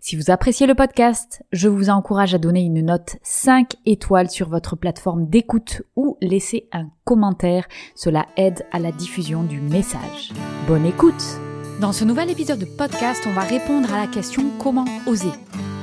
Si vous appréciez le podcast, je vous encourage à donner une note 5 étoiles sur votre plateforme d'écoute ou laisser un commentaire. Cela aide à la diffusion du message. Bonne écoute Dans ce nouvel épisode de podcast, on va répondre à la question comment oser?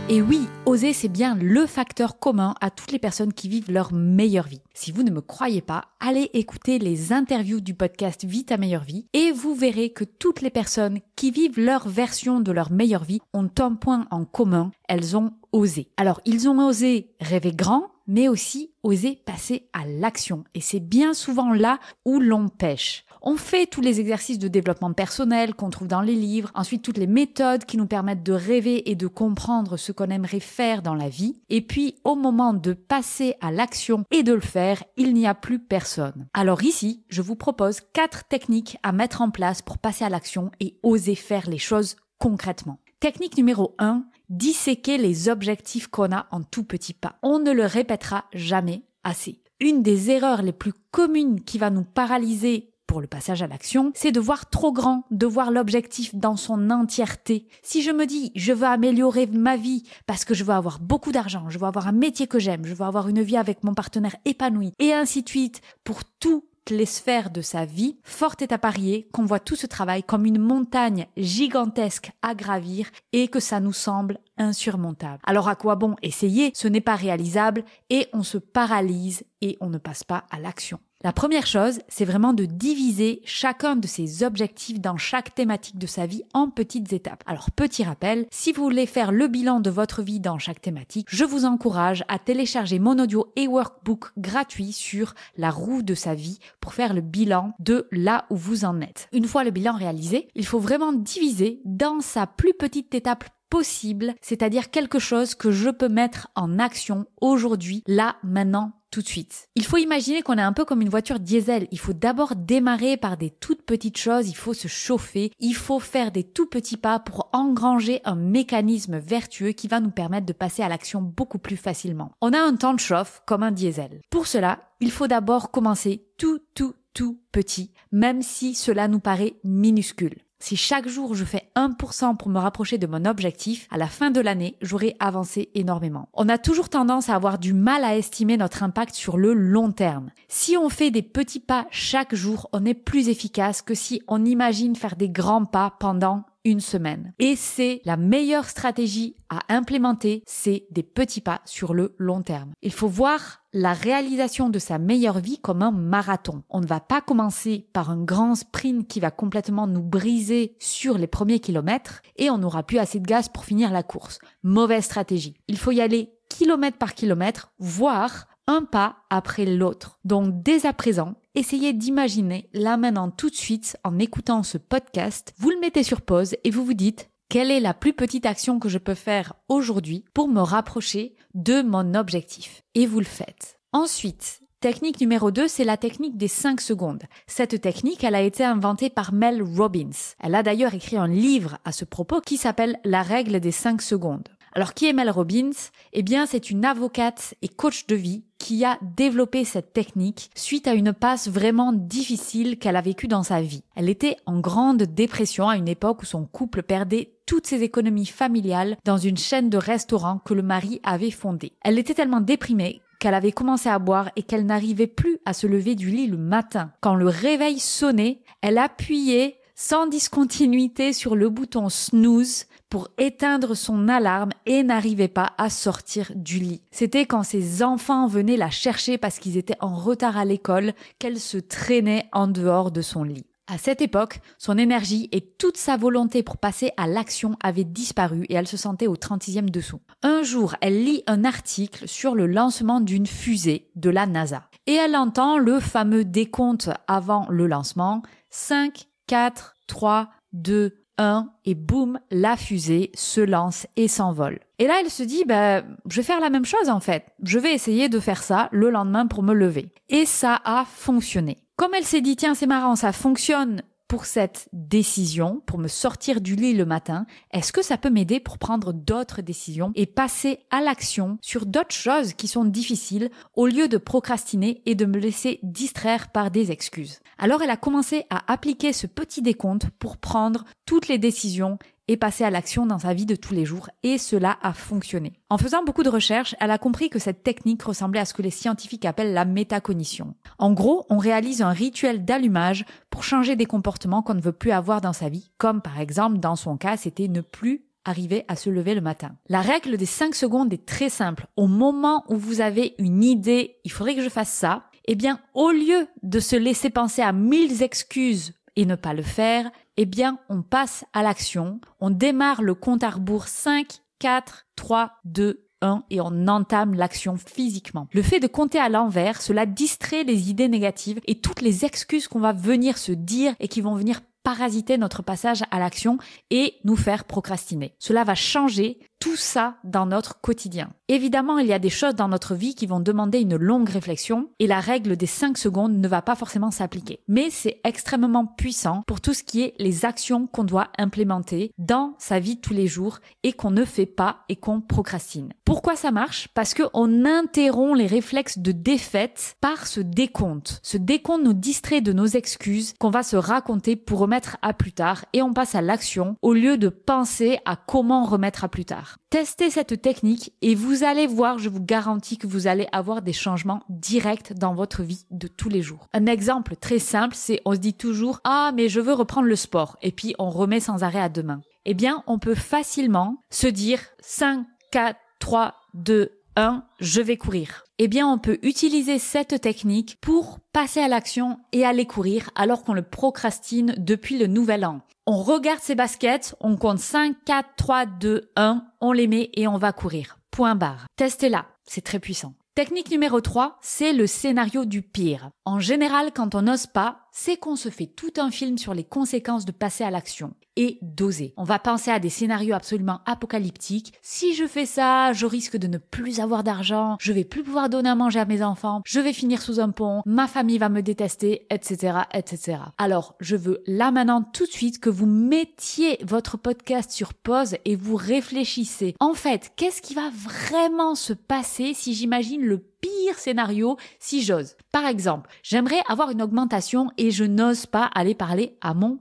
Et oui, oser, c'est bien le facteur commun à toutes les personnes qui vivent leur meilleure vie. Si vous ne me croyez pas, allez écouter les interviews du podcast Vie ta meilleure vie et vous verrez que toutes les personnes qui vivent leur version de leur meilleure vie ont un point en commun, elles ont osé. Alors, ils ont osé rêver grand, mais aussi oser passer à l'action. Et c'est bien souvent là où l'on pêche. On fait tous les exercices de développement personnel qu'on trouve dans les livres, ensuite toutes les méthodes qui nous permettent de rêver et de comprendre ce qu'on aimerait faire dans la vie. Et puis, au moment de passer à l'action et de le faire, il n'y a plus personne. Alors ici, je vous propose quatre techniques à mettre en place pour passer à l'action et oser faire les choses concrètement. Technique numéro 1, disséquer les objectifs qu'on a en tout petits pas. On ne le répétera jamais assez. Une des erreurs les plus communes qui va nous paralyser pour le passage à l'action, c'est de voir trop grand, de voir l'objectif dans son entièreté. Si je me dis je veux améliorer ma vie parce que je veux avoir beaucoup d'argent, je veux avoir un métier que j'aime, je veux avoir une vie avec mon partenaire épanoui et ainsi de suite pour toutes les sphères de sa vie, fort est à parier qu'on voit tout ce travail comme une montagne gigantesque à gravir et que ça nous semble insurmontable. Alors à quoi bon essayer? Ce n'est pas réalisable et on se paralyse et on ne passe pas à l'action. La première chose, c'est vraiment de diviser chacun de ses objectifs dans chaque thématique de sa vie en petites étapes. Alors petit rappel, si vous voulez faire le bilan de votre vie dans chaque thématique, je vous encourage à télécharger mon audio et workbook gratuit sur la roue de sa vie pour faire le bilan de là où vous en êtes. Une fois le bilan réalisé, il faut vraiment diviser dans sa plus petite étape possible, c'est-à-dire quelque chose que je peux mettre en action aujourd'hui, là, maintenant, tout de suite. Il faut imaginer qu'on est un peu comme une voiture diesel. Il faut d'abord démarrer par des toutes petites choses, il faut se chauffer, il faut faire des tout petits pas pour engranger un mécanisme vertueux qui va nous permettre de passer à l'action beaucoup plus facilement. On a un temps de chauffe comme un diesel. Pour cela, il faut d'abord commencer tout, tout, tout petit, même si cela nous paraît minuscule. Si chaque jour je fais 1% pour me rapprocher de mon objectif, à la fin de l'année, j'aurai avancé énormément. On a toujours tendance à avoir du mal à estimer notre impact sur le long terme. Si on fait des petits pas chaque jour, on est plus efficace que si on imagine faire des grands pas pendant une semaine. Et c'est la meilleure stratégie à implémenter, c'est des petits pas sur le long terme. Il faut voir la réalisation de sa meilleure vie comme un marathon. On ne va pas commencer par un grand sprint qui va complètement nous briser sur les premiers kilomètres et on n'aura plus assez de gaz pour finir la course. Mauvaise stratégie. Il faut y aller kilomètre par kilomètre, voire un pas après l'autre. Donc dès à présent, essayez d'imaginer là maintenant tout de suite en écoutant ce podcast, vous le mettez sur pause et vous vous dites quelle est la plus petite action que je peux faire aujourd'hui pour me rapprocher de mon objectif? Et vous le faites. Ensuite, Technique numéro 2, c'est la technique des 5 secondes. Cette technique, elle a été inventée par Mel Robbins. Elle a d'ailleurs écrit un livre à ce propos qui s'appelle La règle des 5 secondes. Alors qui est Mel Robbins? Eh bien, c'est une avocate et coach de vie qui a développé cette technique suite à une passe vraiment difficile qu'elle a vécue dans sa vie. Elle était en grande dépression à une époque où son couple perdait toutes ses économies familiales dans une chaîne de restaurants que le mari avait fondée. Elle était tellement déprimée qu'elle avait commencé à boire et qu'elle n'arrivait plus à se lever du lit le matin. Quand le réveil sonnait, elle appuyait sans discontinuité sur le bouton snooze pour éteindre son alarme et n'arrivait pas à sortir du lit. C'était quand ses enfants venaient la chercher parce qu'ils étaient en retard à l'école qu'elle se traînait en dehors de son lit. À cette époque, son énergie et toute sa volonté pour passer à l'action avaient disparu et elle se sentait au 36e dessous. Un jour, elle lit un article sur le lancement d'une fusée de la NASA et elle entend le fameux décompte avant le lancement 5, 4, 3, 2, 1 et boum, la fusée se lance et s'envole. Et là, elle se dit, bah, je vais faire la même chose en fait. Je vais essayer de faire ça le lendemain pour me lever. Et ça a fonctionné. Comme elle s'est dit, tiens, c'est marrant, ça fonctionne pour cette décision, pour me sortir du lit le matin, est-ce que ça peut m'aider pour prendre d'autres décisions et passer à l'action sur d'autres choses qui sont difficiles au lieu de procrastiner et de me laisser distraire par des excuses? Alors elle a commencé à appliquer ce petit décompte pour prendre toutes les décisions et passer à l'action dans sa vie de tous les jours, et cela a fonctionné. En faisant beaucoup de recherches, elle a compris que cette technique ressemblait à ce que les scientifiques appellent la métacognition. En gros, on réalise un rituel d'allumage pour changer des comportements qu'on ne veut plus avoir dans sa vie, comme par exemple dans son cas, c'était ne plus arriver à se lever le matin. La règle des 5 secondes est très simple. Au moment où vous avez une idée, il faudrait que je fasse ça, eh bien, au lieu de se laisser penser à mille excuses et ne pas le faire, eh bien, on passe à l'action. On démarre le compte à rebours 5, 4, 3, 2, 1 et on entame l'action physiquement. Le fait de compter à l'envers, cela distrait les idées négatives et toutes les excuses qu'on va venir se dire et qui vont venir parasiter notre passage à l'action et nous faire procrastiner. Cela va changer tout ça dans notre quotidien. Évidemment, il y a des choses dans notre vie qui vont demander une longue réflexion et la règle des 5 secondes ne va pas forcément s'appliquer. Mais c'est extrêmement puissant pour tout ce qui est les actions qu'on doit implémenter dans sa vie tous les jours et qu'on ne fait pas et qu'on procrastine. Pourquoi ça marche? Parce qu'on interrompt les réflexes de défaite par ce décompte. Ce décompte nous distrait de nos excuses qu'on va se raconter pour remettre à plus tard et on passe à l'action au lieu de penser à comment remettre à plus tard. Testez cette technique et vous allez voir, je vous garantis que vous allez avoir des changements directs dans votre vie de tous les jours. Un exemple très simple, c'est on se dit toujours "Ah, mais je veux reprendre le sport" et puis on remet sans arrêt à demain. Eh bien, on peut facilement se dire 5 4 3 2 1, je vais courir. Eh bien, on peut utiliser cette technique pour passer à l'action et aller courir alors qu'on le procrastine depuis le nouvel an. On regarde ses baskets, on compte 5, 4, 3, 2, 1, on les met et on va courir. Point barre. Testez-la, c'est très puissant. Technique numéro 3, c'est le scénario du pire. En général, quand on n'ose pas, c'est qu'on se fait tout un film sur les conséquences de passer à l'action et d'oser. On va penser à des scénarios absolument apocalyptiques. Si je fais ça, je risque de ne plus avoir d'argent, je vais plus pouvoir donner à manger à mes enfants, je vais finir sous un pont, ma famille va me détester, etc., etc. Alors, je veux là maintenant tout de suite que vous mettiez votre podcast sur pause et vous réfléchissez. En fait, qu'est-ce qui va vraiment se passer si j'imagine le pire scénario si j'ose? Par exemple, j'aimerais avoir une augmentation et je n'ose pas aller parler à mon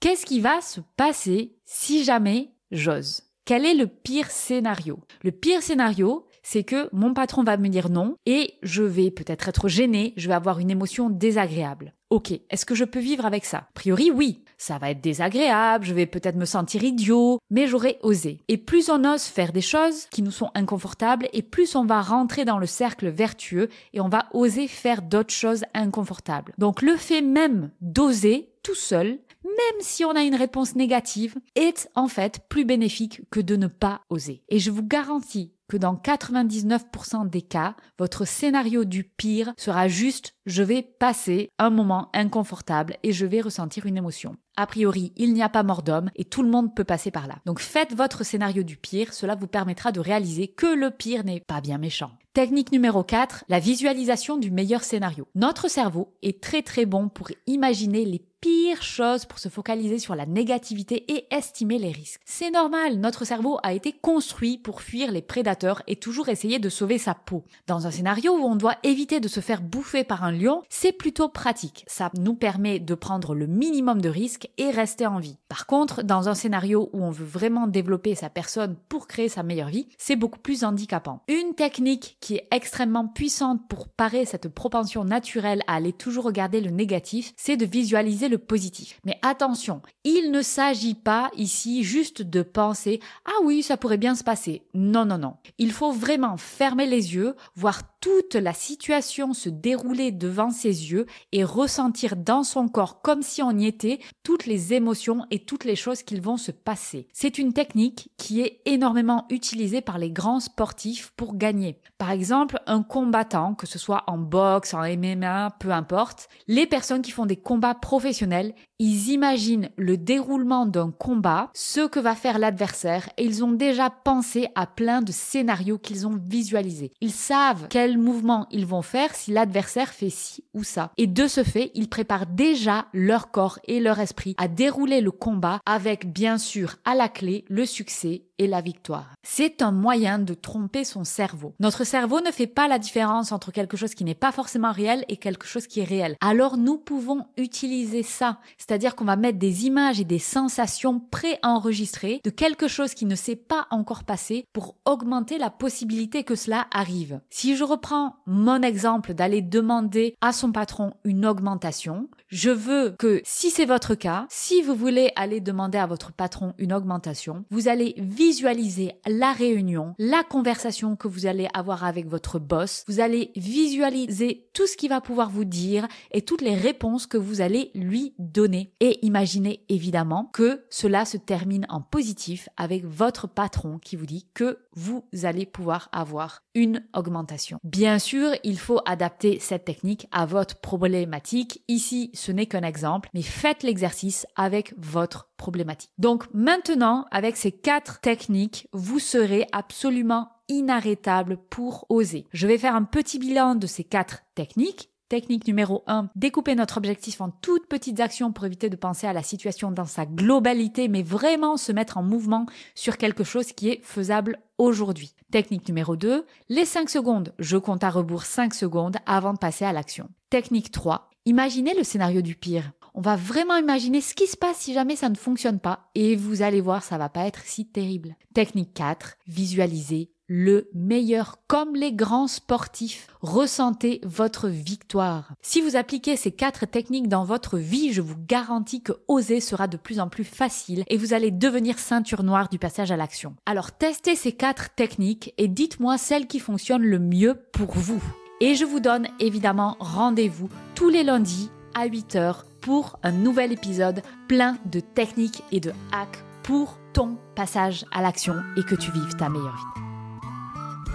Qu'est-ce qui va se passer si jamais j'ose? Quel est le pire scénario? Le pire scénario, c'est que mon patron va me dire non et je vais peut-être être gêné, je vais avoir une émotion désagréable. Ok, est-ce que je peux vivre avec ça? A priori, oui. Ça va être désagréable, je vais peut-être me sentir idiot, mais j'aurais osé. Et plus on ose faire des choses qui nous sont inconfortables, et plus on va rentrer dans le cercle vertueux et on va oser faire d'autres choses inconfortables. Donc le fait même d'oser tout seul, même si on a une réponse négative, est en fait plus bénéfique que de ne pas oser. Et je vous garantis que dans 99% des cas, votre scénario du pire sera juste je vais passer un moment inconfortable et je vais ressentir une émotion. A priori, il n'y a pas mort d'homme et tout le monde peut passer par là. Donc faites votre scénario du pire, cela vous permettra de réaliser que le pire n'est pas bien méchant. Technique numéro 4, la visualisation du meilleur scénario. Notre cerveau est très très bon pour imaginer les pire chose pour se focaliser sur la négativité et estimer les risques. C'est normal, notre cerveau a été construit pour fuir les prédateurs et toujours essayer de sauver sa peau. Dans un scénario où on doit éviter de se faire bouffer par un lion, c'est plutôt pratique. Ça nous permet de prendre le minimum de risques et rester en vie. Par contre, dans un scénario où on veut vraiment développer sa personne pour créer sa meilleure vie, c'est beaucoup plus handicapant. Une technique qui est extrêmement puissante pour parer cette propension naturelle à aller toujours regarder le négatif, c'est de visualiser le positif. Mais attention, il ne s'agit pas ici juste de penser ah oui, ça pourrait bien se passer. Non, non, non. Il faut vraiment fermer les yeux, voir toute la situation se dérouler devant ses yeux et ressentir dans son corps comme si on y était toutes les émotions et toutes les choses qui vont se passer. C'est une technique qui est énormément utilisée par les grands sportifs pour gagner. Par exemple, un combattant, que ce soit en boxe, en MMA, peu importe, les personnes qui font des combats professionnels, ils imaginent le déroulement d'un combat, ce que va faire l'adversaire, et ils ont déjà pensé à plein de scénarios qu'ils ont visualisés. Ils savent quel mouvement ils vont faire si l'adversaire fait ci ou ça. Et de ce fait, ils préparent déjà leur corps et leur esprit à dérouler le combat avec bien sûr à la clé le succès et la victoire. C'est un moyen de tromper son cerveau. Notre cerveau ne fait pas la différence entre quelque chose qui n'est pas forcément réel et quelque chose qui est réel. Alors nous pouvons utiliser ça, c'est-à-dire qu'on va mettre des images et des sensations pré-enregistrées de quelque chose qui ne s'est pas encore passé pour augmenter la possibilité que cela arrive. Si je reprends mon exemple d'aller demander à son patron une augmentation, je veux que si c'est votre cas, si vous voulez aller demander à votre patron une augmentation, vous allez visualiser la réunion, la conversation que vous allez avoir avec votre boss. Vous allez visualiser tout ce qu'il va pouvoir vous dire et toutes les réponses que vous allez lui donner. Et imaginez évidemment que cela se termine en positif avec votre patron qui vous dit que vous allez pouvoir avoir une augmentation. Bien sûr, il faut adapter cette technique à votre problématique. Ici, ce n'est qu'un exemple, mais faites l'exercice avec votre problématique. Donc maintenant, avec ces quatre techniques, vous serez absolument inarrêtable pour oser. Je vais faire un petit bilan de ces quatre techniques Technique numéro 1, découper notre objectif en toutes petites actions pour éviter de penser à la situation dans sa globalité, mais vraiment se mettre en mouvement sur quelque chose qui est faisable aujourd'hui. Technique numéro 2, les 5 secondes. Je compte à rebours 5 secondes avant de passer à l'action. Technique 3, imaginez le scénario du pire. On va vraiment imaginer ce qui se passe si jamais ça ne fonctionne pas et vous allez voir, ça va pas être si terrible. Technique 4, visualisez le meilleur comme les grands sportifs. Ressentez votre victoire. Si vous appliquez ces quatre techniques dans votre vie, je vous garantis que oser sera de plus en plus facile et vous allez devenir ceinture noire du passage à l'action. Alors testez ces quatre techniques et dites-moi celle qui fonctionne le mieux pour vous. Et je vous donne évidemment rendez-vous tous les lundis à 8h pour un nouvel épisode plein de techniques et de hacks pour ton passage à l'action et que tu vives ta meilleure vie.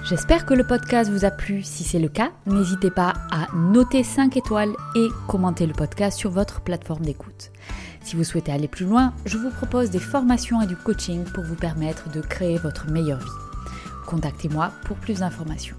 J'espère que le podcast vous a plu. Si c'est le cas, n'hésitez pas à noter 5 étoiles et commenter le podcast sur votre plateforme d'écoute. Si vous souhaitez aller plus loin, je vous propose des formations et du coaching pour vous permettre de créer votre meilleure vie. Contactez-moi pour plus d'informations.